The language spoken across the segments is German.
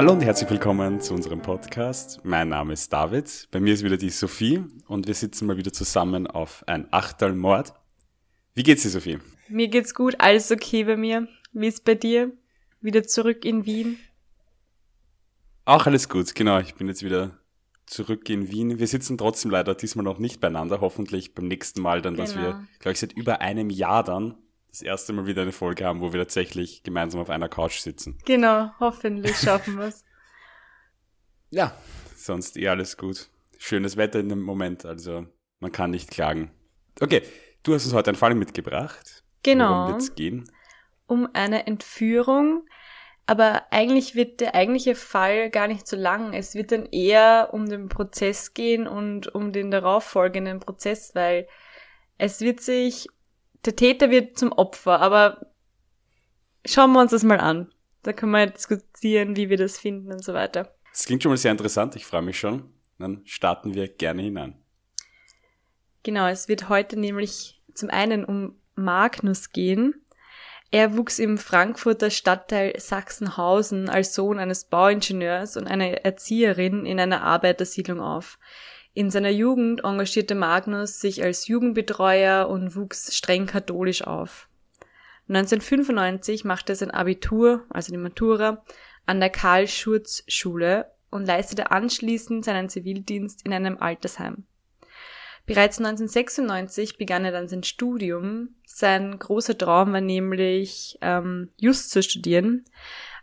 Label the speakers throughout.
Speaker 1: Hallo und herzlich willkommen zu unserem Podcast. Mein Name ist David, bei mir ist wieder die Sophie und wir sitzen mal wieder zusammen auf ein Achtel Mord. Wie geht's dir, Sophie?
Speaker 2: Mir geht's gut, alles okay bei mir. Wie ist bei dir? Wieder zurück in Wien?
Speaker 1: Auch alles gut, genau. Ich bin jetzt wieder zurück in Wien. Wir sitzen trotzdem leider diesmal noch nicht beieinander. Hoffentlich beim nächsten Mal dann, genau. dass wir, glaube ich, seit über einem Jahr dann das erste Mal wieder eine Folge haben, wo wir tatsächlich gemeinsam auf einer Couch sitzen.
Speaker 2: Genau, hoffentlich schaffen wir es.
Speaker 1: ja, sonst eh alles gut. Schönes Wetter in dem Moment, also man kann nicht klagen. Okay, du hast uns heute einen Fall mitgebracht.
Speaker 2: Genau.
Speaker 1: Worum wird's gehen?
Speaker 2: Um eine Entführung. Aber eigentlich wird der eigentliche Fall gar nicht so lang. Es wird dann eher um den Prozess gehen und um den darauffolgenden Prozess, weil es wird sich der Täter wird zum Opfer, aber schauen wir uns das mal an. Da können wir diskutieren, wie wir das finden und so weiter.
Speaker 1: Das klingt schon mal sehr interessant, ich freue mich schon. Dann starten wir gerne hinein.
Speaker 2: Genau, es wird heute nämlich zum einen um Magnus gehen. Er wuchs im Frankfurter Stadtteil Sachsenhausen als Sohn eines Bauingenieurs und einer Erzieherin in einer Arbeitersiedlung auf. In seiner Jugend engagierte Magnus sich als Jugendbetreuer und wuchs streng katholisch auf. 1995 machte er sein Abitur, also die Matura, an der Karl-Schurz-Schule und leistete anschließend seinen Zivildienst in einem Altersheim. Bereits 1996 begann er dann sein Studium. Sein großer Traum war nämlich, ähm, Just zu studieren.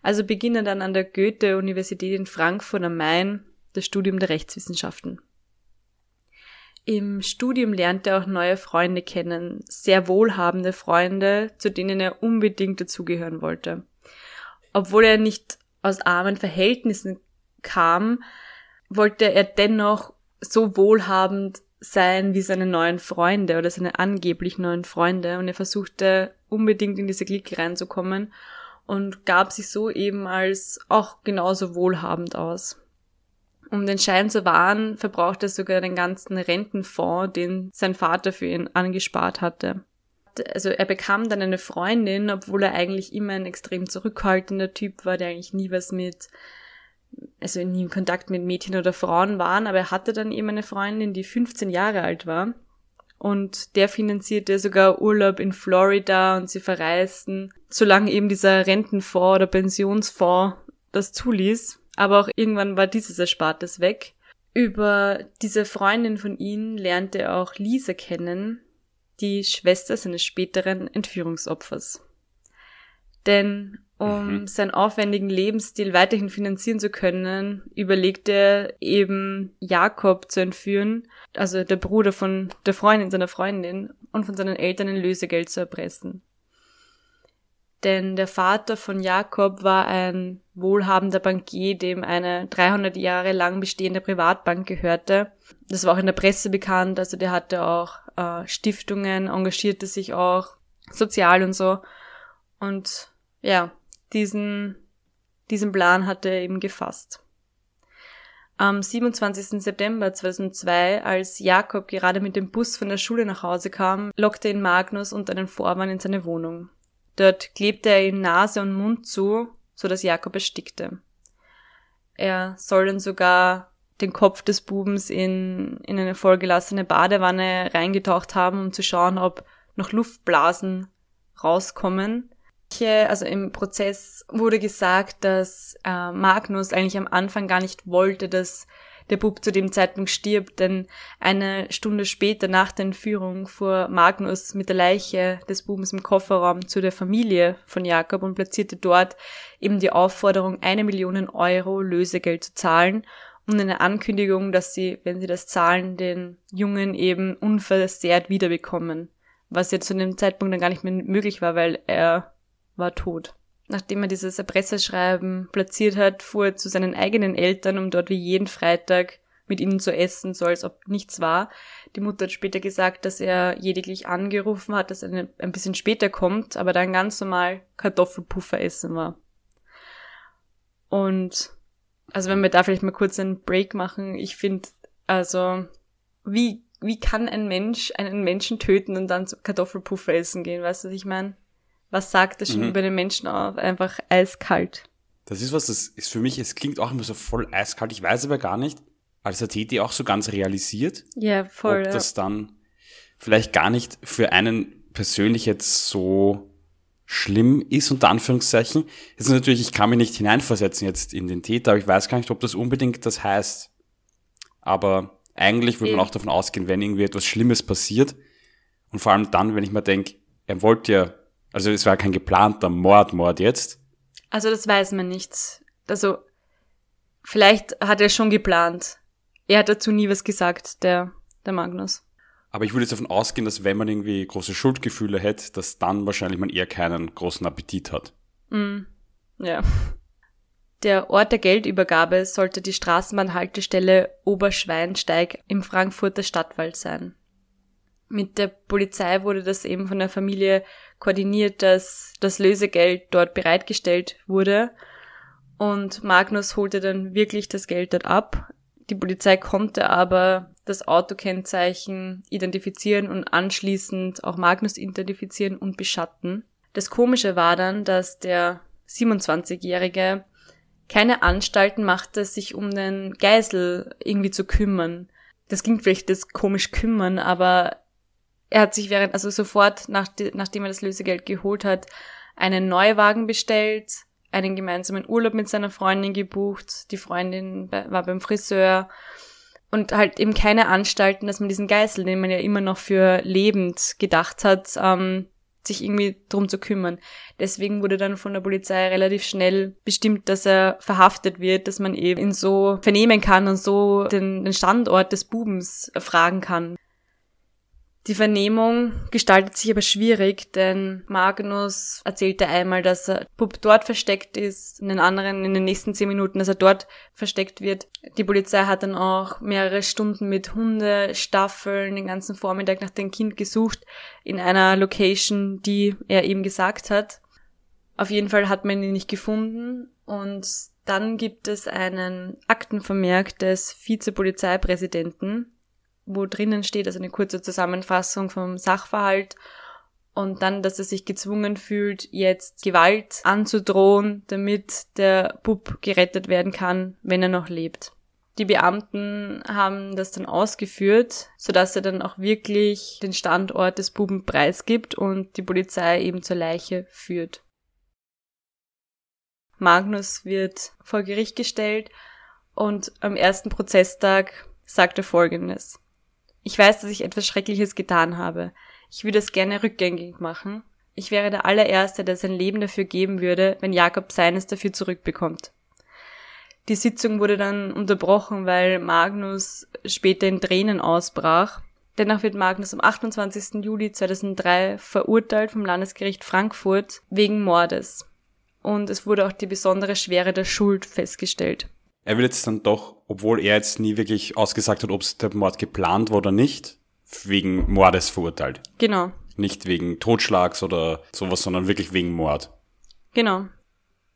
Speaker 2: Also beginnt er dann an der Goethe-Universität in Frankfurt am Main das Studium der Rechtswissenschaften. Im Studium lernt er auch neue Freunde kennen, sehr wohlhabende Freunde, zu denen er unbedingt dazugehören wollte. Obwohl er nicht aus armen Verhältnissen kam, wollte er dennoch so wohlhabend sein wie seine neuen Freunde oder seine angeblich neuen Freunde und er versuchte unbedingt in diese Clique reinzukommen und gab sich so eben als auch genauso wohlhabend aus. Um den Schein zu wahren, verbraucht er sogar den ganzen Rentenfonds, den sein Vater für ihn angespart hatte. Also er bekam dann eine Freundin, obwohl er eigentlich immer ein extrem zurückhaltender Typ war, der eigentlich nie was mit, also nie in Kontakt mit Mädchen oder Frauen waren, aber er hatte dann eben eine Freundin, die 15 Jahre alt war. Und der finanzierte sogar Urlaub in Florida und sie verreisten, solange eben dieser Rentenfonds oder Pensionsfonds das zuließ aber auch irgendwann war dieses Erspartes weg. Über diese Freundin von ihm lernte er auch Lisa kennen, die Schwester seines späteren Entführungsopfers. Denn um mhm. seinen aufwendigen Lebensstil weiterhin finanzieren zu können, überlegte er eben Jakob zu entführen, also der Bruder von der Freundin seiner Freundin, und von seinen Eltern ein Lösegeld zu erpressen denn der Vater von Jakob war ein wohlhabender Bankier, dem eine 300 Jahre lang bestehende Privatbank gehörte. Das war auch in der Presse bekannt, also der hatte auch äh, Stiftungen, engagierte sich auch sozial und so. Und ja, diesen, diesen Plan hatte er eben gefasst. Am 27. September 2002, als Jakob gerade mit dem Bus von der Schule nach Hause kam, lockte ihn Magnus unter einen Vorwand in seine Wohnung. Dort klebte er ihm Nase und Mund zu, so dass Jakob erstickte. Er soll dann sogar den Kopf des Bubens in, in eine vollgelassene Badewanne reingetaucht haben, um zu schauen, ob noch Luftblasen rauskommen. Also im Prozess wurde gesagt, dass äh, Magnus eigentlich am Anfang gar nicht wollte, dass der Bub zu dem Zeitpunkt stirbt, denn eine Stunde später nach der Entführung fuhr Magnus mit der Leiche des Bubens im Kofferraum zu der Familie von Jakob und platzierte dort eben die Aufforderung, eine Million Euro Lösegeld zu zahlen und eine Ankündigung, dass sie, wenn sie das zahlen, den Jungen eben unversehrt wiederbekommen. Was jetzt zu dem Zeitpunkt dann gar nicht mehr möglich war, weil er war tot. Nachdem er dieses Erpresserschreiben platziert hat, fuhr er zu seinen eigenen Eltern, um dort wie jeden Freitag mit ihnen zu essen, so als ob nichts war. Die Mutter hat später gesagt, dass er lediglich angerufen hat, dass er ein bisschen später kommt, aber dann ganz normal Kartoffelpuffer essen war. Und also wenn wir da vielleicht mal kurz einen Break machen, ich finde, also wie, wie kann ein Mensch einen Menschen töten und dann Kartoffelpuffer essen gehen, weißt du, was ich meine? Was sagt das schon mhm. über den Menschen auf? Einfach eiskalt.
Speaker 1: Das ist was, das ist für mich, es klingt auch immer so voll eiskalt. Ich weiß aber gar nicht, als hat die auch so ganz realisiert.
Speaker 2: Ja, voll.
Speaker 1: Ob
Speaker 2: ja.
Speaker 1: das dann vielleicht gar nicht für einen persönlich jetzt so schlimm ist, unter Anführungszeichen. Jetzt ist natürlich, ich kann mich nicht hineinversetzen jetzt in den Täter, aber ich weiß gar nicht, ob das unbedingt das heißt. Aber eigentlich würde man auch davon ausgehen, wenn irgendwie etwas Schlimmes passiert. Und vor allem dann, wenn ich mir denke, er wollte ja, also es war kein geplanter Mord, Mord jetzt.
Speaker 2: Also das weiß man nicht. Also vielleicht hat er schon geplant. Er hat dazu nie was gesagt, der, der Magnus.
Speaker 1: Aber ich würde jetzt davon ausgehen, dass wenn man irgendwie große Schuldgefühle hätte, dass dann wahrscheinlich man eher keinen großen Appetit hat.
Speaker 2: Mm, ja. Der Ort der Geldübergabe sollte die Straßenbahnhaltestelle Oberschweinsteig im Frankfurter Stadtwald sein. Mit der Polizei wurde das eben von der Familie koordiniert, dass das Lösegeld dort bereitgestellt wurde. Und Magnus holte dann wirklich das Geld dort ab. Die Polizei konnte aber das Autokennzeichen identifizieren und anschließend auch Magnus identifizieren und beschatten. Das Komische war dann, dass der 27-Jährige keine Anstalten machte, sich um den Geisel irgendwie zu kümmern. Das klingt vielleicht das komisch kümmern, aber er hat sich während, also sofort, nach, nachdem er das Lösegeld geholt hat, einen Neuwagen bestellt, einen gemeinsamen Urlaub mit seiner Freundin gebucht. Die Freundin war beim Friseur und halt eben keine Anstalten, dass man diesen Geißel, den man ja immer noch für lebend gedacht hat, ähm, sich irgendwie drum zu kümmern. Deswegen wurde dann von der Polizei relativ schnell bestimmt, dass er verhaftet wird, dass man eben ihn so vernehmen kann und so den, den Standort des Bubens fragen kann. Die Vernehmung gestaltet sich aber schwierig, denn Magnus erzählte einmal, dass er Bub dort versteckt ist, in den anderen in den nächsten zehn Minuten, dass er dort versteckt wird. Die Polizei hat dann auch mehrere Stunden mit Hundestaffeln den ganzen Vormittag nach dem Kind gesucht, in einer Location, die er eben gesagt hat. Auf jeden Fall hat man ihn nicht gefunden und dann gibt es einen Aktenvermerk des Vizepolizeipräsidenten, wo drinnen steht, also eine kurze Zusammenfassung vom Sachverhalt und dann, dass er sich gezwungen fühlt, jetzt Gewalt anzudrohen, damit der Bub gerettet werden kann, wenn er noch lebt. Die Beamten haben das dann ausgeführt, sodass er dann auch wirklich den Standort des Buben preisgibt und die Polizei eben zur Leiche führt. Magnus wird vor Gericht gestellt und am ersten Prozesstag sagt er Folgendes. Ich weiß, dass ich etwas Schreckliches getan habe. Ich würde es gerne rückgängig machen. Ich wäre der allererste, der sein Leben dafür geben würde, wenn Jakob seines dafür zurückbekommt. Die Sitzung wurde dann unterbrochen, weil Magnus später in Tränen ausbrach. Dennoch wird Magnus am 28. Juli 2003 verurteilt vom Landesgericht Frankfurt wegen Mordes. Und es wurde auch die besondere Schwere der Schuld festgestellt
Speaker 1: er will jetzt dann doch, obwohl er jetzt nie wirklich ausgesagt hat, ob es der Mord geplant war oder nicht, wegen Mordes verurteilt.
Speaker 2: Genau.
Speaker 1: Nicht wegen Totschlags oder sowas, sondern wirklich wegen Mord.
Speaker 2: Genau.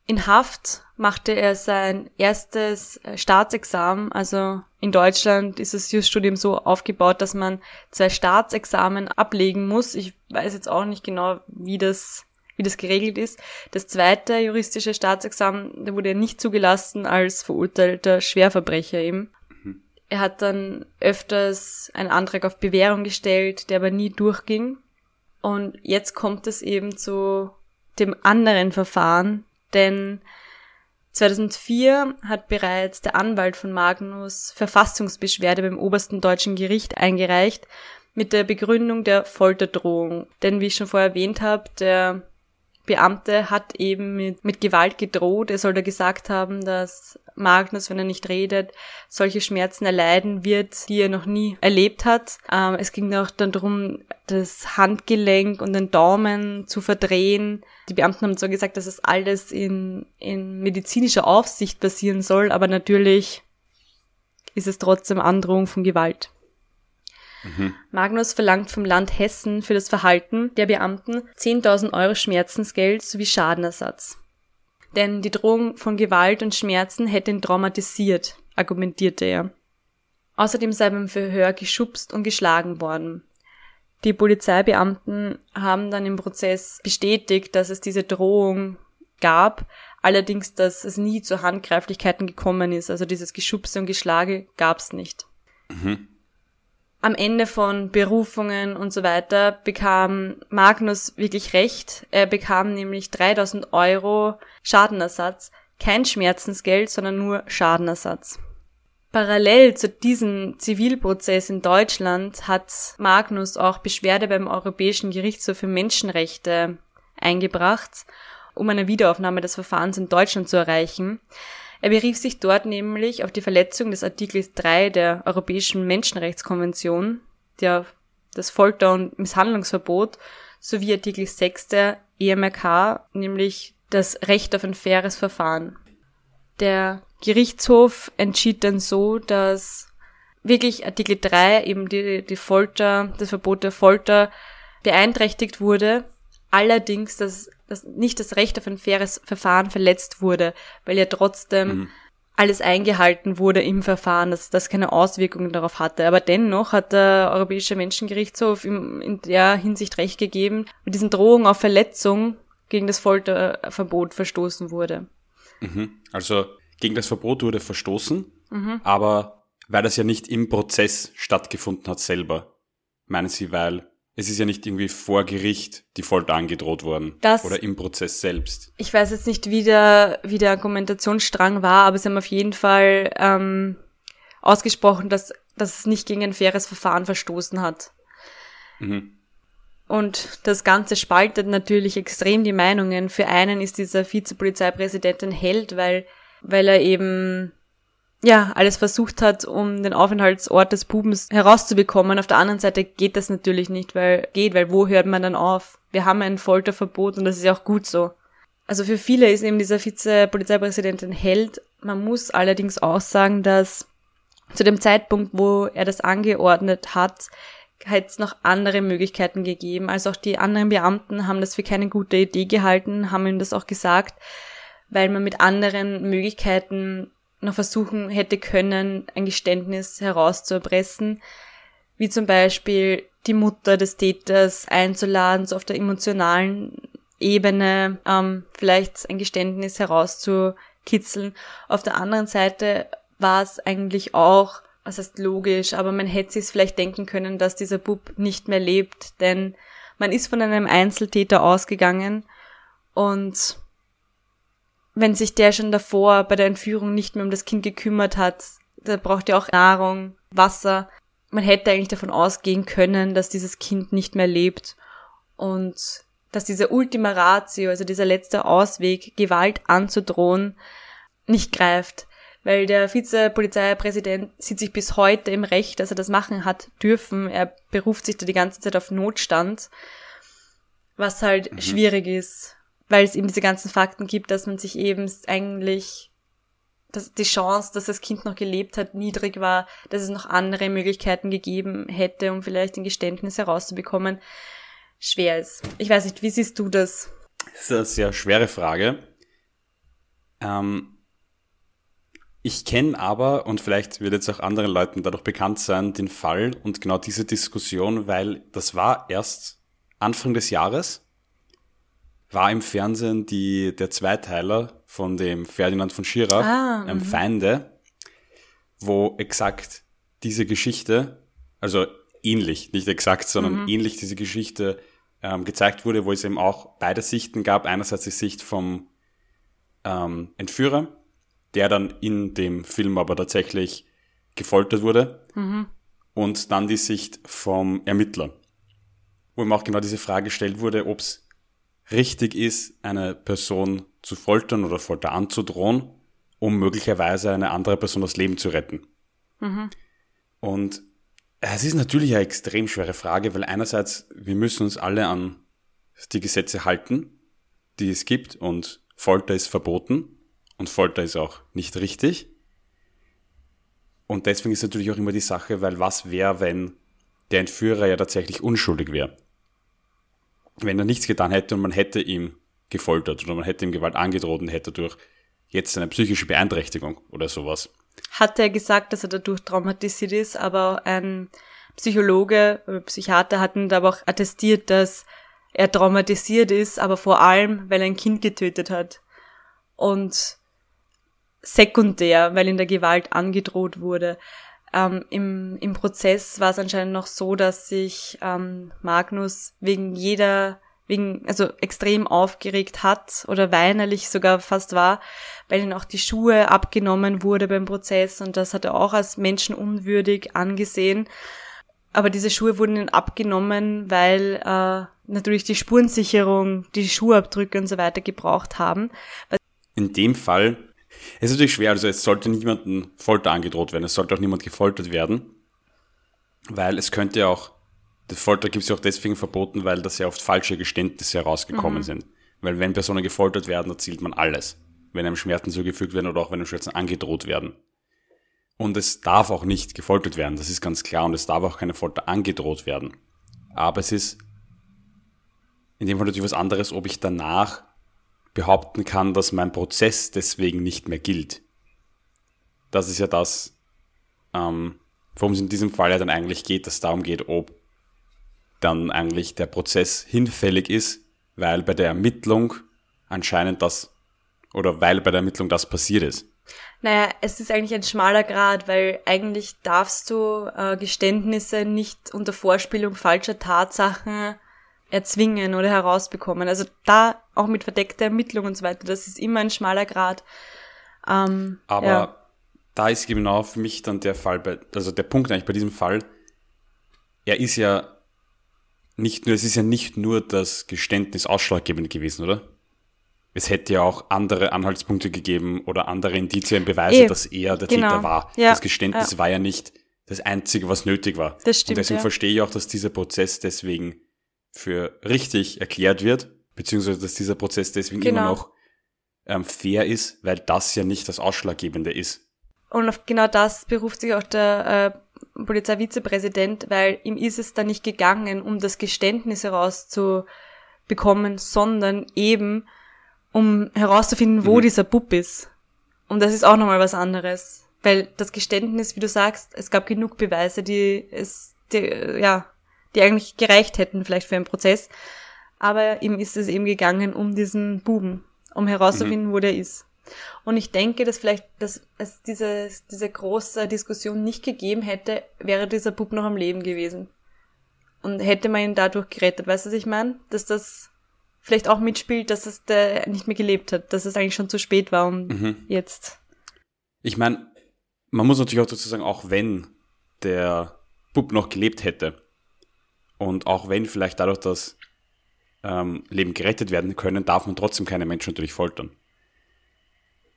Speaker 2: In Haft machte er sein erstes äh, Staatsexamen. Also in Deutschland ist das Jus-Studium so aufgebaut, dass man zwei Staatsexamen ablegen muss. Ich weiß jetzt auch nicht genau, wie das wie das geregelt ist. Das zweite juristische Staatsexamen, da wurde er nicht zugelassen als verurteilter Schwerverbrecher eben. Mhm. Er hat dann öfters einen Antrag auf Bewährung gestellt, der aber nie durchging. Und jetzt kommt es eben zu dem anderen Verfahren, denn 2004 hat bereits der Anwalt von Magnus Verfassungsbeschwerde beim obersten deutschen Gericht eingereicht mit der Begründung der Folterdrohung. Denn wie ich schon vorher erwähnt habe, der Beamte hat eben mit, mit Gewalt gedroht. Er soll da gesagt haben, dass Magnus, wenn er nicht redet, solche Schmerzen erleiden wird, die er noch nie erlebt hat. Ähm, es ging auch dann darum, das Handgelenk und den Daumen zu verdrehen. Die Beamten haben zwar gesagt, dass es alles in, in medizinischer Aufsicht passieren soll, aber natürlich ist es trotzdem Androhung von Gewalt. Mhm. Magnus verlangt vom Land Hessen für das Verhalten der Beamten 10.000 Euro Schmerzensgeld sowie Schadenersatz. Denn die Drohung von Gewalt und Schmerzen hätte ihn traumatisiert, argumentierte er. Außerdem sei beim Verhör geschubst und geschlagen worden. Die Polizeibeamten haben dann im Prozess bestätigt, dass es diese Drohung gab, allerdings, dass es nie zu Handgreiflichkeiten gekommen ist. Also dieses Geschubse und Geschlage gab's nicht. Mhm. Am Ende von Berufungen und so weiter bekam Magnus wirklich recht. Er bekam nämlich 3000 Euro Schadenersatz, kein Schmerzensgeld, sondern nur Schadenersatz. Parallel zu diesem Zivilprozess in Deutschland hat Magnus auch Beschwerde beim Europäischen Gerichtshof für Menschenrechte eingebracht, um eine Wiederaufnahme des Verfahrens in Deutschland zu erreichen. Er berief sich dort nämlich auf die Verletzung des Artikels 3 der Europäischen Menschenrechtskonvention, der das Folter- und Misshandlungsverbot, sowie Artikel 6 der EMRK, nämlich das Recht auf ein faires Verfahren. Der Gerichtshof entschied dann so, dass wirklich Artikel 3, eben die, die Folter, das Verbot der Folter beeinträchtigt wurde, allerdings, dass, dass nicht das Recht auf ein faires Verfahren verletzt wurde, weil ja trotzdem mhm. alles eingehalten wurde im Verfahren, dass das keine Auswirkungen darauf hatte. Aber dennoch hat der Europäische Menschengerichtshof in, der Hinsicht Recht gegeben, mit diesen Drohungen auf Verletzung gegen das Folterverbot verstoßen wurde.
Speaker 1: Mhm. Also gegen das Verbot wurde verstoßen, mhm. aber weil das ja nicht im Prozess stattgefunden hat selber, meinen Sie, weil es ist ja nicht irgendwie vor Gericht die Folter angedroht worden das, oder im Prozess selbst.
Speaker 2: Ich weiß jetzt nicht, wie der, wie der Argumentationsstrang war, aber sie haben auf jeden Fall ähm, ausgesprochen, dass, dass es nicht gegen ein faires Verfahren verstoßen hat. Mhm. Und das Ganze spaltet natürlich extrem die Meinungen. Für einen ist dieser Vizepolizeipräsident ein Held, weil weil er eben ja, alles versucht hat, um den Aufenthaltsort des Bubens herauszubekommen. Auf der anderen Seite geht das natürlich nicht, weil geht, weil wo hört man dann auf? Wir haben ein Folterverbot und das ist ja auch gut so. Also für viele ist eben dieser Vize-Polizeipräsident ein Held. Man muss allerdings auch sagen, dass zu dem Zeitpunkt, wo er das angeordnet hat, hat es noch andere Möglichkeiten gegeben. Also auch die anderen Beamten haben das für keine gute Idee gehalten, haben ihm das auch gesagt weil man mit anderen Möglichkeiten noch versuchen hätte können, ein Geständnis herauszuerpressen, wie zum Beispiel die Mutter des Täters einzuladen, so auf der emotionalen Ebene ähm, vielleicht ein Geständnis herauszukitzeln. Auf der anderen Seite war es eigentlich auch, was heißt logisch, aber man hätte sich vielleicht denken können, dass dieser Bub nicht mehr lebt, denn man ist von einem Einzeltäter ausgegangen und wenn sich der schon davor bei der Entführung nicht mehr um das Kind gekümmert hat, da braucht er auch Nahrung, Wasser. Man hätte eigentlich davon ausgehen können, dass dieses Kind nicht mehr lebt und dass diese Ultima Ratio, also dieser letzte Ausweg, Gewalt anzudrohen, nicht greift. Weil der Vizepolizeipräsident sieht sich bis heute im Recht, dass er das machen hat dürfen. Er beruft sich da die ganze Zeit auf Notstand, was halt mhm. schwierig ist weil es eben diese ganzen Fakten gibt, dass man sich eben eigentlich dass die Chance, dass das Kind noch gelebt hat, niedrig war, dass es noch andere Möglichkeiten gegeben hätte, um vielleicht ein Geständnis herauszubekommen, schwer ist. Ich weiß nicht, wie siehst du das?
Speaker 1: Das ist eine sehr schwere Frage. Ähm, ich kenne aber, und vielleicht wird jetzt auch anderen Leuten dadurch bekannt sein, den Fall und genau diese Diskussion, weil das war erst Anfang des Jahres war im Fernsehen die, der Zweiteiler von dem Ferdinand von Schirach, ah, ähm, Feinde, wo exakt diese Geschichte, also ähnlich, nicht exakt, sondern mhm. ähnlich diese Geschichte ähm, gezeigt wurde, wo es eben auch beide Sichten gab. Einerseits die Sicht vom ähm, Entführer, der dann in dem Film aber tatsächlich gefoltert wurde, mhm. und dann die Sicht vom Ermittler, wo ihm auch genau diese Frage gestellt wurde, ob es richtig ist, eine Person zu foltern oder Folter anzudrohen, um möglicherweise eine andere Person das Leben zu retten. Mhm. Und es ist natürlich eine extrem schwere Frage, weil einerseits, wir müssen uns alle an die Gesetze halten, die es gibt und Folter ist verboten und Folter ist auch nicht richtig. Und deswegen ist natürlich auch immer die Sache, weil was wäre, wenn der Entführer ja tatsächlich unschuldig wäre? Wenn er nichts getan hätte und man hätte ihm gefoltert oder man hätte ihm Gewalt angedroht und hätte durch jetzt eine psychische Beeinträchtigung oder sowas.
Speaker 2: Hat er gesagt, dass er dadurch traumatisiert ist, aber ein Psychologe Psychiater hatten da aber auch attestiert, dass er traumatisiert ist, aber vor allem, weil er ein Kind getötet hat. und sekundär, weil in der Gewalt angedroht wurde. Ähm, im, Im Prozess war es anscheinend noch so, dass sich ähm, Magnus wegen jeder, wegen, also extrem aufgeregt hat oder weinerlich sogar fast war, weil ihm auch die Schuhe abgenommen wurde beim Prozess und das hat er auch als menschenunwürdig angesehen. Aber diese Schuhe wurden ihm abgenommen, weil äh, natürlich die Spurensicherung, die Schuhabdrücke und so weiter gebraucht haben.
Speaker 1: In dem Fall es ist natürlich schwer, also es sollte niemandem Folter angedroht werden, es sollte auch niemand gefoltert werden, weil es könnte ja auch, die Folter gibt es ja auch deswegen verboten, weil da sehr oft falsche Geständnisse herausgekommen mhm. sind. Weil wenn Personen gefoltert werden, erzählt man alles. Wenn einem Schmerzen zugefügt werden oder auch wenn einem Schmerzen angedroht werden. Und es darf auch nicht gefoltert werden, das ist ganz klar. Und es darf auch keine Folter angedroht werden. Aber es ist in dem Fall natürlich was anderes, ob ich danach behaupten kann, dass mein Prozess deswegen nicht mehr gilt. Das ist ja das, ähm, worum es in diesem Fall ja dann eigentlich geht, dass es darum geht, ob dann eigentlich der Prozess hinfällig ist, weil bei der Ermittlung anscheinend das oder weil bei der Ermittlung das passiert ist.
Speaker 2: Naja, es ist eigentlich ein schmaler Grad, weil eigentlich darfst du äh, Geständnisse nicht unter Vorspielung falscher Tatsachen erzwingen oder herausbekommen. Also da auch mit verdeckter Ermittlung und so weiter, das ist immer ein schmaler Grad.
Speaker 1: Ähm, Aber ja. da ist genau für mich dann der Fall, bei, also der Punkt eigentlich bei diesem Fall, er ist ja nicht nur, es ist ja nicht nur das Geständnis ausschlaggebend gewesen, oder? Es hätte ja auch andere Anhaltspunkte gegeben oder andere Indizien, Beweise, e, dass er der genau. Täter war. Ja, das Geständnis ja. war ja nicht das Einzige, was nötig war. Das stimmt, Und deswegen verstehe ich auch, dass dieser Prozess deswegen für richtig erklärt wird, beziehungsweise dass dieser Prozess deswegen genau. immer noch ähm, fair ist, weil das ja nicht das Ausschlaggebende ist.
Speaker 2: Und auf genau das beruft sich auch der äh, Polizeivizepräsident, weil ihm ist es da nicht gegangen, um das Geständnis herauszubekommen, sondern eben um herauszufinden, wo mhm. dieser Bub ist. Und das ist auch nochmal was anderes. Weil das Geständnis, wie du sagst, es gab genug Beweise, die es, die, ja, die eigentlich gereicht hätten vielleicht für einen Prozess. Aber ihm ist es eben gegangen um diesen Buben, um herauszufinden, mhm. wo der ist. Und ich denke, dass vielleicht, dass es diese, diese große Diskussion nicht gegeben hätte, wäre dieser Bub noch am Leben gewesen. Und hätte man ihn dadurch gerettet. Weißt du, was ich meine? Dass das vielleicht auch mitspielt, dass es der nicht mehr gelebt hat, dass es eigentlich schon zu spät war, um mhm. jetzt.
Speaker 1: Ich meine, man muss natürlich auch dazu sagen, auch wenn der Bub noch gelebt hätte, und auch wenn vielleicht dadurch das ähm, Leben gerettet werden können, darf man trotzdem keine Menschen natürlich foltern.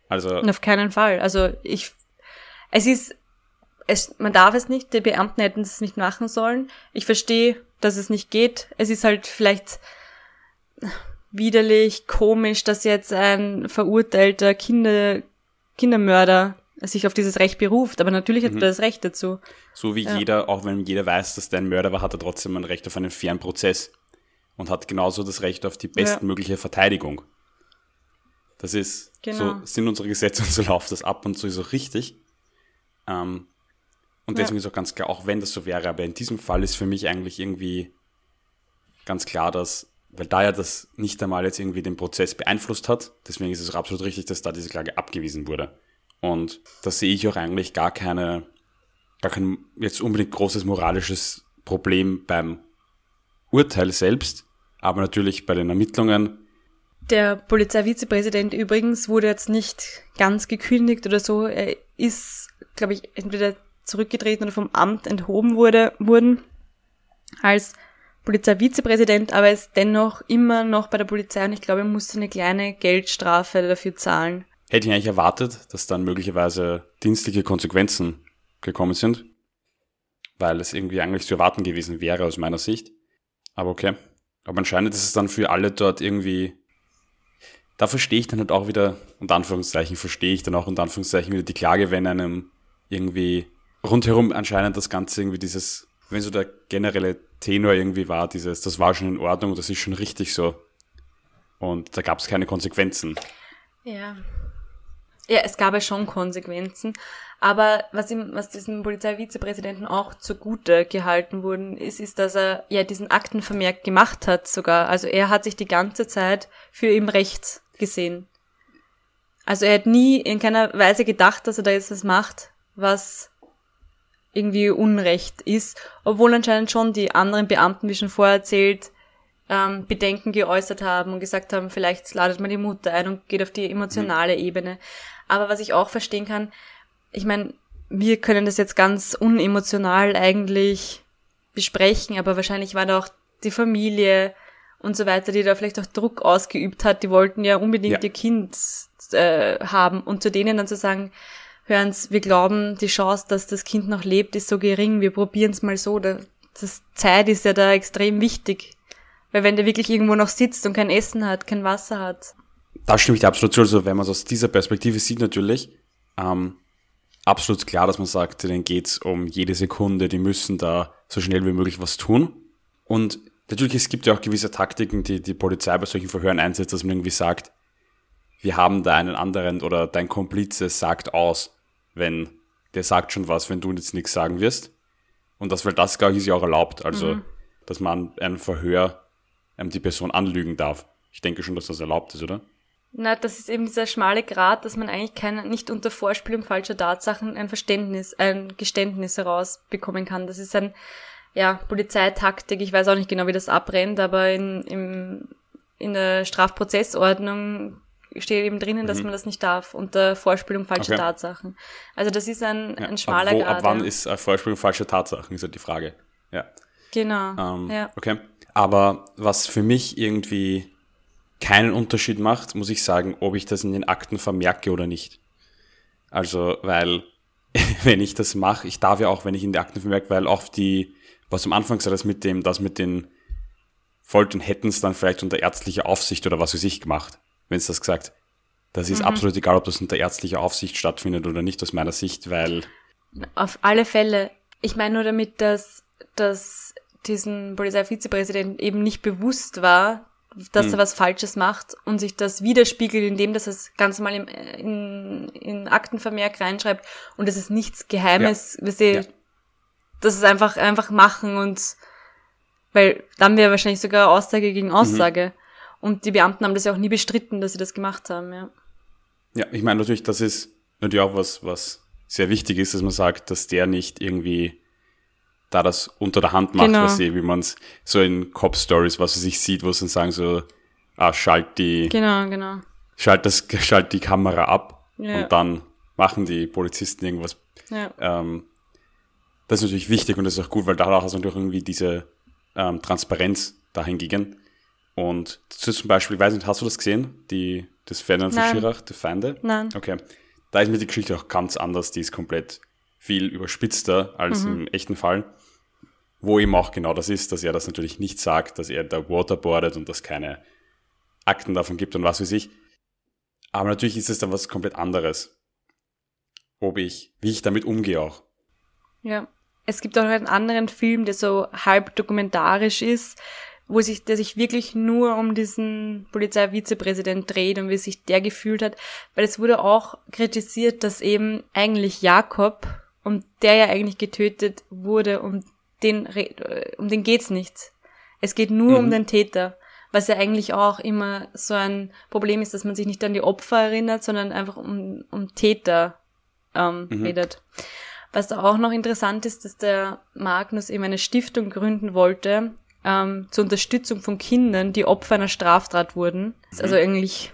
Speaker 2: Also. Auf keinen Fall. Also ich, es ist, es, man darf es nicht, die Beamten hätten es nicht machen sollen. Ich verstehe, dass es nicht geht. Es ist halt vielleicht widerlich, komisch, dass jetzt ein verurteilter Kinder, Kindermörder sich auf dieses Recht beruft, aber natürlich hat mhm. er das Recht dazu.
Speaker 1: So wie ja. jeder, auch wenn jeder weiß, dass der ein Mörder war, hat er trotzdem ein Recht auf einen fairen Prozess und hat genauso das Recht auf die bestmögliche ja. Verteidigung. Das ist, genau. so sind unsere Gesetze und so läuft das ab und so ist auch richtig. Ähm, und deswegen ja. ist auch ganz klar, auch wenn das so wäre, aber in diesem Fall ist für mich eigentlich irgendwie ganz klar, dass, weil da ja das nicht einmal jetzt irgendwie den Prozess beeinflusst hat, deswegen ist es auch absolut richtig, dass da diese Klage abgewiesen wurde. Und da sehe ich auch eigentlich gar keine, gar kein jetzt unbedingt großes moralisches Problem beim Urteil selbst, aber natürlich bei den Ermittlungen.
Speaker 2: Der Polizeivizepräsident übrigens wurde jetzt nicht ganz gekündigt oder so. Er ist, glaube ich, entweder zurückgetreten oder vom Amt enthoben wurde, wurden als Polizeivizepräsident, aber ist dennoch immer noch bei der Polizei und ich glaube, er musste eine kleine Geldstrafe dafür zahlen
Speaker 1: hätte ich eigentlich erwartet, dass dann möglicherweise dienstliche Konsequenzen gekommen sind, weil es irgendwie eigentlich zu erwarten gewesen wäre aus meiner Sicht. Aber okay. Aber anscheinend ist es dann für alle dort irgendwie, da verstehe ich dann halt auch wieder, unter Anführungszeichen, verstehe ich dann auch unter Anführungszeichen wieder die Klage, wenn einem irgendwie rundherum anscheinend das Ganze irgendwie dieses, wenn so der generelle Tenor irgendwie war, dieses, das war schon in Ordnung, das ist schon richtig so. Und da gab es keine Konsequenzen.
Speaker 2: Ja, ja, es gab ja schon Konsequenzen. Aber was ihm, was diesem Polizeivizepräsidenten auch zugute gehalten worden ist, ist, dass er ja diesen Aktenvermerk gemacht hat sogar. Also er hat sich die ganze Zeit für ihm recht gesehen. Also er hat nie in keiner Weise gedacht, dass er da jetzt was macht, was irgendwie Unrecht ist, obwohl anscheinend schon die anderen Beamten, wie schon vorher erzählt, ähm, Bedenken geäußert haben und gesagt haben, vielleicht ladet man die Mutter ein und geht auf die emotionale mhm. Ebene. Aber was ich auch verstehen kann, ich meine, wir können das jetzt ganz unemotional eigentlich besprechen, aber wahrscheinlich war da auch die Familie und so weiter, die da vielleicht auch Druck ausgeübt hat, die wollten ja unbedingt ja. ihr Kind äh, haben und zu denen dann zu sagen, hören's, wir glauben, die Chance, dass das Kind noch lebt, ist so gering, wir probieren es mal so. Das Zeit ist ja da extrem wichtig. Weil wenn der wirklich irgendwo noch sitzt und kein Essen hat, kein Wasser hat.
Speaker 1: Da stimme ich dir absolut zu. Also wenn man es aus dieser Perspektive sieht natürlich, ähm, absolut klar, dass man sagt, denen geht's um jede Sekunde, die müssen da so schnell wie möglich was tun. Und natürlich, es gibt ja auch gewisse Taktiken, die die Polizei bei solchen Verhören einsetzt, dass man irgendwie sagt, wir haben da einen anderen oder dein Komplize sagt aus, wenn der sagt schon was, wenn du jetzt nichts sagen wirst. Und das, weil das, glaube ich, ist ja auch erlaubt. Also, mhm. dass man ein Verhör ähm, die Person anlügen darf. Ich denke schon, dass das erlaubt ist, oder?
Speaker 2: Na, das ist eben dieser schmale Grat, dass man eigentlich kein, nicht unter Vorspielung falscher Tatsachen ein Verständnis, ein Geständnis herausbekommen kann. Das ist ein, ja, Polizeitaktik. Ich weiß auch nicht genau, wie das abbrennt, aber in, im, in der Strafprozessordnung steht eben drinnen, mhm. dass man das nicht darf, unter Vorspielung falscher okay. Tatsachen. Also das ist ein, ja, ein schmaler
Speaker 1: ab
Speaker 2: wo, Grad.
Speaker 1: Ab wann ja. ist äh, Vorspielung falscher Tatsachen, ist halt die Frage. Ja.
Speaker 2: Genau.
Speaker 1: Ähm,
Speaker 2: ja.
Speaker 1: Okay. Aber was für mich irgendwie keinen Unterschied macht, muss ich sagen, ob ich das in den Akten vermerke oder nicht. Also, weil, wenn ich das mache, ich darf ja auch, wenn ich in die Akten vermerke, weil auch die, was am Anfang sei das mit dem, das mit den Foltern hätten es dann vielleicht unter ärztlicher Aufsicht oder was weiß ich gemacht, wenn es das gesagt. Das ist mhm. absolut egal, ob das unter ärztlicher Aufsicht stattfindet oder nicht, aus meiner Sicht, weil.
Speaker 2: Auf alle Fälle. Ich meine nur damit, dass, dass diesen Polizeivizepräsidenten eben nicht bewusst war, dass hm. er was Falsches macht und sich das widerspiegelt, indem dass es ganz mal im, in, in Aktenvermerk reinschreibt und es ist nichts Geheimes, ja. Ja. das ist einfach, einfach machen und weil dann wäre wahrscheinlich sogar Aussage gegen mhm. Aussage. Mhm. Und die Beamten haben das ja auch nie bestritten, dass sie das gemacht haben, ja.
Speaker 1: Ja, ich meine natürlich, das ist natürlich auch was, was sehr wichtig ist, dass man sagt, dass der nicht irgendwie da das unter der Hand macht, genau. was sie, wie man es so in Cop-Stories, was sie sich sieht, wo sie sagen so, ah, schalt die,
Speaker 2: genau, genau.
Speaker 1: schalt das, schalt die Kamera ab ja. und dann machen die Polizisten irgendwas.
Speaker 2: Ja.
Speaker 1: Ähm, das ist natürlich wichtig und das ist auch gut, weil dadurch hast du natürlich irgendwie diese ähm, Transparenz dahingegen. Und zum Beispiel, ich weiß nicht, hast du das gesehen? Die, das Ferdinand von Schirach, die Feinde?
Speaker 2: Nein.
Speaker 1: Okay. Da ist mir die Geschichte auch ganz anders, die ist komplett viel überspitzter als mhm. im echten Fall. Wo eben auch genau das ist, dass er das natürlich nicht sagt, dass er da waterboardet und dass keine Akten davon gibt und was weiß ich. Aber natürlich ist es dann was komplett anderes. Ob ich, wie ich damit umgehe auch.
Speaker 2: Ja. Es gibt auch einen anderen Film, der so halb dokumentarisch ist, wo sich, der sich wirklich nur um diesen Polizeivizepräsident dreht und wie sich der gefühlt hat, weil es wurde auch kritisiert, dass eben eigentlich Jakob, um der ja eigentlich getötet wurde, um den, um den geht's nicht. Es geht nur mhm. um den Täter, was ja eigentlich auch immer so ein Problem ist, dass man sich nicht an die Opfer erinnert, sondern einfach um, um Täter ähm, mhm. redet. Was da auch noch interessant ist, dass der Magnus eben eine Stiftung gründen wollte ähm, zur Unterstützung von Kindern, die Opfer einer Straftat wurden. Mhm. Also eigentlich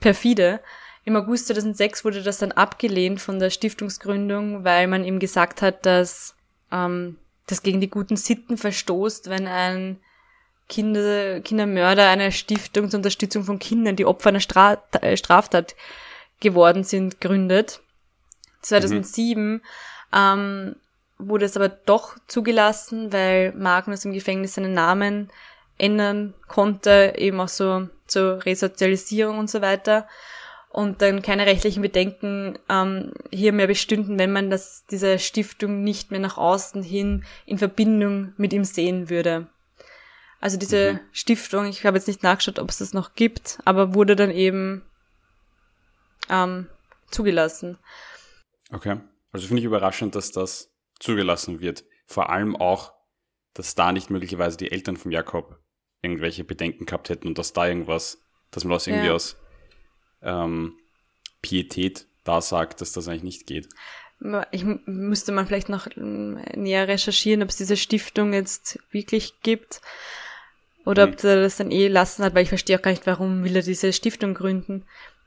Speaker 2: perfide. Im August 2006 wurde das dann abgelehnt von der Stiftungsgründung, weil man ihm gesagt hat, dass ähm, das gegen die guten Sitten verstoßt, wenn ein Kinder, Kindermörder eine Stiftung zur Unterstützung von Kindern, die Opfer einer Stra äh, Straftat geworden sind, gründet. 2007 mhm. ähm, wurde es aber doch zugelassen, weil Magnus im Gefängnis seinen Namen ändern konnte, eben auch so zur Resozialisierung und so weiter und dann keine rechtlichen Bedenken ähm, hier mehr bestünden, wenn man das, diese Stiftung nicht mehr nach außen hin in Verbindung mit ihm sehen würde. Also diese mhm. Stiftung, ich habe jetzt nicht nachgeschaut, ob es das noch gibt, aber wurde dann eben ähm, zugelassen.
Speaker 1: Okay, also finde ich überraschend, dass das zugelassen wird. Vor allem auch, dass da nicht möglicherweise die Eltern von Jakob irgendwelche Bedenken gehabt hätten und dass da irgendwas, dass man das irgendwie ja. aus ähm, Pietät da sagt, dass das eigentlich nicht geht.
Speaker 2: Ich müsste mal vielleicht noch ähm, näher recherchieren, ob es diese Stiftung jetzt wirklich gibt oder mhm. ob er das dann eh lassen hat, weil ich verstehe auch gar nicht, warum will er diese Stiftung gründen.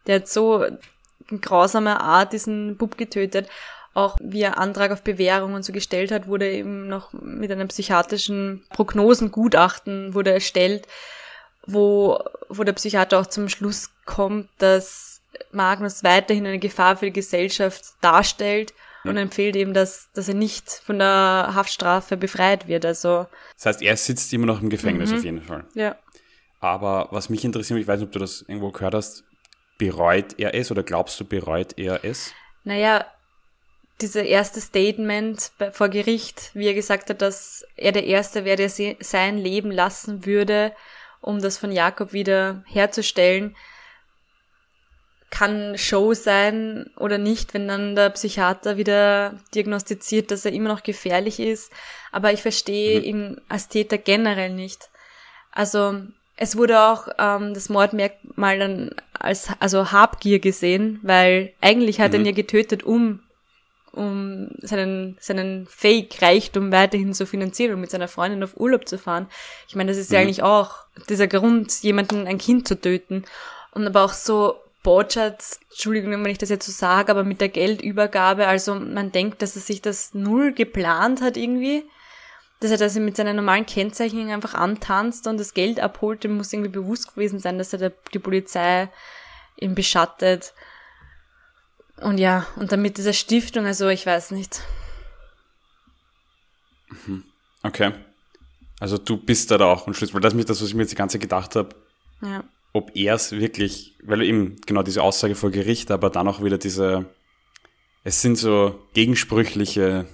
Speaker 2: Der hat so in grausamer Art diesen Bub getötet. Auch wie er Antrag auf Bewährung und so gestellt hat, wurde eben noch mit einem psychiatrischen Prognosengutachten wurde erstellt, wo, wo der Psychiater auch zum Schluss kommt, dass Magnus weiterhin eine Gefahr für die Gesellschaft darstellt und empfiehlt eben, dass, dass er nicht von der Haftstrafe befreit wird. Also
Speaker 1: das heißt, er sitzt immer noch im Gefängnis
Speaker 2: mhm.
Speaker 1: auf jeden Fall.
Speaker 2: Ja.
Speaker 1: Aber was mich interessiert, ich weiß nicht, ob du das irgendwo gehört hast, bereut er es oder glaubst du, bereut er es?
Speaker 2: Naja, dieser erste Statement vor Gericht, wie er gesagt hat, dass er der Erste wäre, der sein Leben lassen würde, um das von Jakob wieder herzustellen, kann Show sein oder nicht, wenn dann der Psychiater wieder diagnostiziert, dass er immer noch gefährlich ist. Aber ich verstehe mhm. ihn als Täter generell nicht. Also es wurde auch ähm, das Mordmerkmal dann als also Habgier gesehen, weil eigentlich hat mhm. er ihn ja getötet, um um seinen, seinen Fake-Reichtum weiterhin zu finanzieren und mit seiner Freundin auf Urlaub zu fahren. Ich meine, das ist mhm. ja eigentlich auch dieser Grund, jemanden, ein Kind zu töten. Und aber auch so Borchardt, Entschuldigung, wenn ich das jetzt so sage, aber mit der Geldübergabe, also man denkt, dass er sich das null geplant hat irgendwie. Dass er das mit seiner normalen Kennzeichnung einfach antanzt und das Geld abholt, dem muss irgendwie bewusst gewesen sein, dass er die Polizei ihn beschattet. Und ja, und dann mit dieser Stiftung, also ich weiß nicht.
Speaker 1: Mhm. Okay. Also du bist da auch ein Schluss, weil das ist das, was ich mir jetzt die ganze Zeit gedacht habe.
Speaker 2: Ja
Speaker 1: ob er es wirklich, weil eben genau diese Aussage vor Gericht, aber dann auch wieder diese, es sind so gegensprüchliche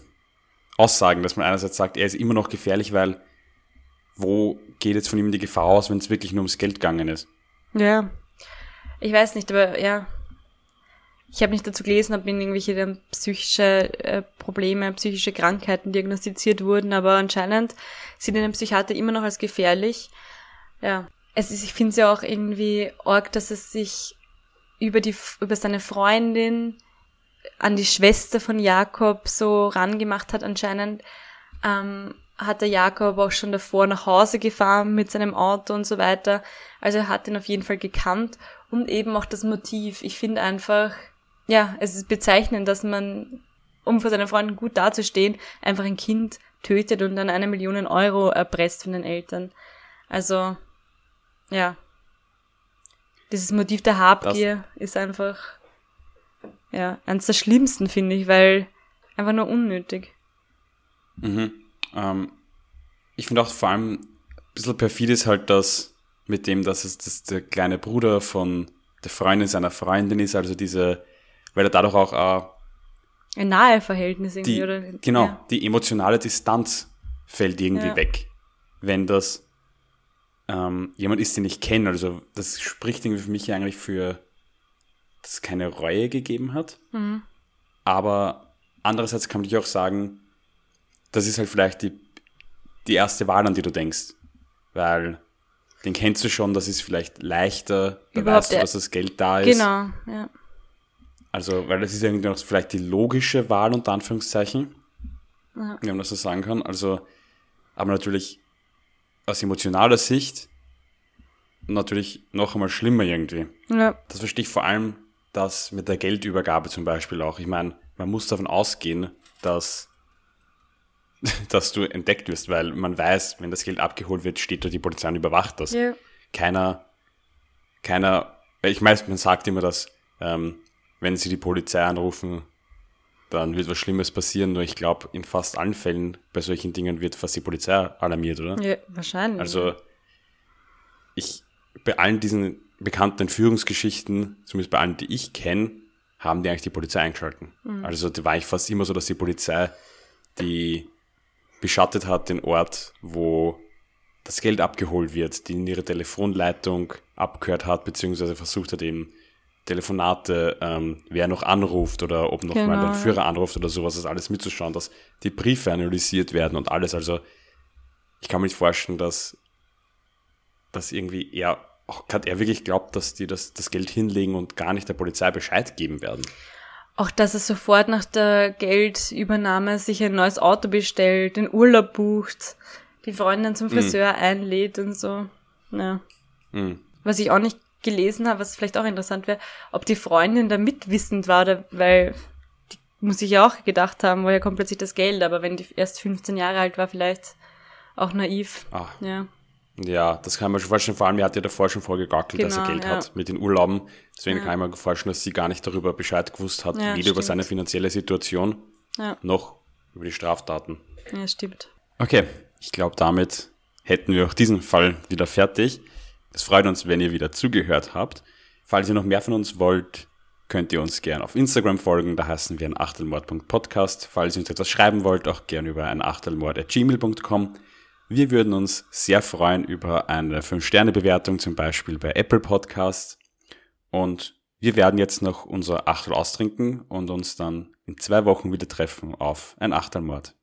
Speaker 1: Aussagen, dass man einerseits sagt, er ist immer noch gefährlich, weil wo geht jetzt von ihm die Gefahr aus, wenn es wirklich nur ums Geld gegangen ist?
Speaker 2: Ja, ich weiß nicht, aber ja, ich habe nicht dazu gelesen, ob ihm irgendwelche psychische äh, Probleme, psychische Krankheiten diagnostiziert wurden, aber anscheinend sieht ein Psychiater immer noch als gefährlich. Ja, es ist, ich finde es ja auch irgendwie arg, dass es sich über die, über seine Freundin an die Schwester von Jakob so rangemacht hat anscheinend. Ähm, hat der Jakob auch schon davor nach Hause gefahren mit seinem Auto und so weiter. Also er hat ihn auf jeden Fall gekannt und eben auch das Motiv. Ich finde einfach, ja, es ist bezeichnend, dass man, um vor seiner Freundin gut dazustehen, einfach ein Kind tötet und dann eine Million Euro erpresst von den Eltern. Also, ja. Dieses Motiv der Habgier das ist einfach, ja, eines der schlimmsten, finde ich, weil einfach nur unnötig.
Speaker 1: Mhm. Ähm, ich finde auch vor allem ein bisschen perfid ist halt das mit dem, dass es das der kleine Bruder von der Freundin seiner Freundin ist, also diese, weil er dadurch auch
Speaker 2: äh, ein nahe Verhältnis irgendwie,
Speaker 1: die,
Speaker 2: oder?
Speaker 1: Genau, ja. die emotionale Distanz fällt irgendwie ja. weg, wenn das ähm, jemand ist, den ich kenne. Also das spricht irgendwie für mich eigentlich für, dass es keine Reue gegeben hat.
Speaker 2: Mhm.
Speaker 1: Aber andererseits kann man dich auch sagen, das ist halt vielleicht die, die erste Wahl, an die du denkst. Weil den kennst du schon, das ist vielleicht leichter, da Überhaupt weißt du, dass das Geld da ist.
Speaker 2: Genau, ja.
Speaker 1: Also, weil das ist irgendwie noch vielleicht die logische Wahl, unter Anführungszeichen. Ja. Wenn man das so sagen kann. Also, aber natürlich aus emotionaler Sicht natürlich noch einmal schlimmer irgendwie.
Speaker 2: Ja.
Speaker 1: Das verstehe ich vor allem das mit der Geldübergabe zum Beispiel auch. Ich meine, man muss davon ausgehen, dass, dass du entdeckt wirst, weil man weiß, wenn das Geld abgeholt wird, steht da die Polizei und überwacht das.
Speaker 2: Ja.
Speaker 1: Keiner, keiner, ich meine, man sagt immer, dass ähm, wenn sie die Polizei anrufen, dann wird was Schlimmes passieren. Nur ich glaube, in fast allen Fällen bei solchen Dingen wird fast die Polizei alarmiert, oder?
Speaker 2: Ja, wahrscheinlich.
Speaker 1: Also ich, bei allen diesen bekannten Entführungsgeschichten, zumindest bei allen, die ich kenne, haben die eigentlich die Polizei eingeschalten. Mhm. Also da war eigentlich fast immer so, dass die Polizei die beschattet hat, den Ort, wo das Geld abgeholt wird, die in ihre Telefonleitung abgehört hat, beziehungsweise versucht hat eben Telefonate, ähm, wer noch anruft oder ob noch genau. mal ein Führer anruft oder sowas, das alles mitzuschauen, dass die Briefe analysiert werden und alles. Also ich kann mir nicht vorstellen, dass das irgendwie eher auch hat er wirklich glaubt, dass die das, das Geld hinlegen und gar nicht der Polizei Bescheid geben werden.
Speaker 2: Auch dass er sofort nach der Geldübernahme sich ein neues Auto bestellt, den Urlaub bucht, die Freundin zum mhm. Friseur mm. einlädt und so. Ja. Mm. Was ich auch nicht gelesen habe, was vielleicht auch interessant wäre, ob die Freundin da mitwissend war, oder, weil die muss ich ja auch gedacht haben, woher kommt plötzlich das Geld, aber wenn die erst 15 Jahre alt war, vielleicht auch naiv.
Speaker 1: Ah. Ja. Ja, das kann man schon vorstellen. Vor allem, er hat ja davor schon vorgegackelt, genau, dass er genau, Geld ja. hat mit den Urlauben. Deswegen ja. kann ich mir vorstellen, dass sie gar nicht darüber Bescheid gewusst hat, ja, weder stimmt. über seine finanzielle Situation noch über die Straftaten.
Speaker 2: Ja, stimmt.
Speaker 1: Okay, ich glaube, damit hätten wir auch diesen Fall wieder fertig. Es freut uns, wenn ihr wieder zugehört habt. Falls ihr noch mehr von uns wollt, könnt ihr uns gerne auf Instagram folgen. Da heißen wir ein Achtelmord.podcast. Falls ihr uns etwas schreiben wollt, auch gerne über ein Achtelmord.gmail.com. Wir würden uns sehr freuen über eine 5-Sterne-Bewertung, zum Beispiel bei Apple Podcasts. Und wir werden jetzt noch unser Achtel austrinken und uns dann in zwei Wochen wieder treffen auf ein Achtelmord.